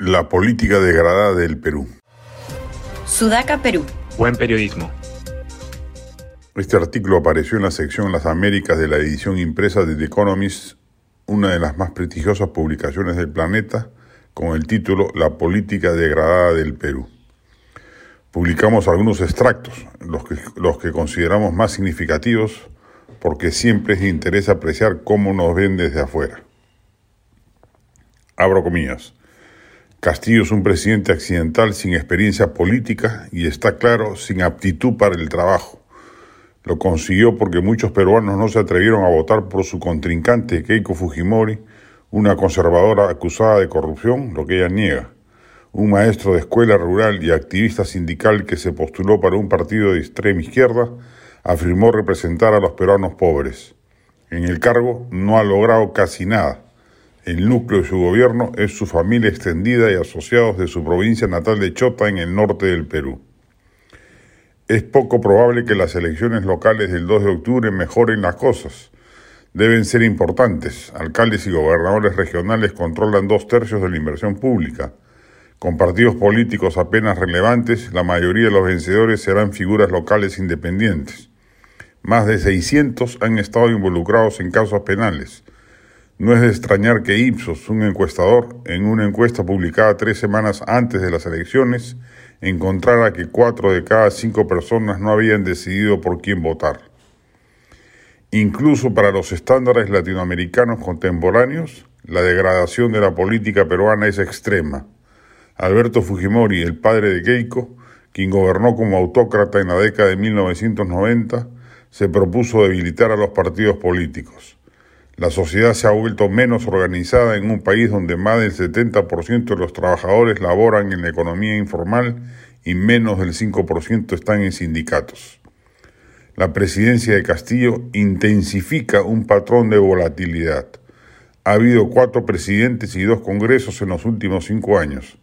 La política degradada del Perú. Sudaca, Perú. Buen periodismo. Este artículo apareció en la sección Las Américas de la edición impresa de The Economist, una de las más prestigiosas publicaciones del planeta, con el título La política degradada del Perú. Publicamos algunos extractos, los que, los que consideramos más significativos, porque siempre es de interés apreciar cómo nos ven desde afuera. Abro comillas. Castillo es un presidente accidental sin experiencia política y está claro sin aptitud para el trabajo. Lo consiguió porque muchos peruanos no se atrevieron a votar por su contrincante Keiko Fujimori, una conservadora acusada de corrupción, lo que ella niega, un maestro de escuela rural y activista sindical que se postuló para un partido de extrema izquierda, afirmó representar a los peruanos pobres. En el cargo no ha logrado casi nada. El núcleo de su gobierno es su familia extendida y asociados de su provincia natal de Chota en el norte del Perú. Es poco probable que las elecciones locales del 2 de octubre mejoren las cosas. Deben ser importantes. Alcaldes y gobernadores regionales controlan dos tercios de la inversión pública. Con partidos políticos apenas relevantes, la mayoría de los vencedores serán figuras locales independientes. Más de 600 han estado involucrados en casos penales. No es de extrañar que Ipsos, un encuestador, en una encuesta publicada tres semanas antes de las elecciones, encontrara que cuatro de cada cinco personas no habían decidido por quién votar. Incluso para los estándares latinoamericanos contemporáneos, la degradación de la política peruana es extrema. Alberto Fujimori, el padre de Keiko, quien gobernó como autócrata en la década de 1990, se propuso debilitar a los partidos políticos. La sociedad se ha vuelto menos organizada en un país donde más del 70% de los trabajadores laboran en la economía informal y menos del 5% están en sindicatos. La presidencia de Castillo intensifica un patrón de volatilidad. Ha habido cuatro presidentes y dos congresos en los últimos cinco años.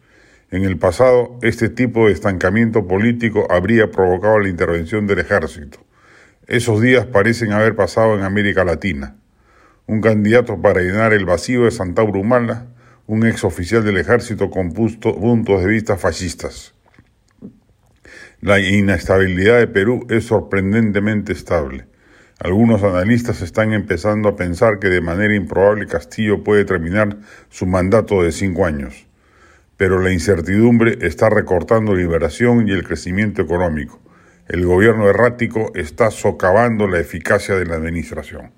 En el pasado, este tipo de estancamiento político habría provocado la intervención del ejército. Esos días parecen haber pasado en América Latina un candidato para llenar el vacío de Santa Humala, un ex oficial del ejército con puntos de vista fascistas. La inestabilidad de Perú es sorprendentemente estable. Algunos analistas están empezando a pensar que de manera improbable Castillo puede terminar su mandato de cinco años. Pero la incertidumbre está recortando liberación y el crecimiento económico. El gobierno errático está socavando la eficacia de la administración.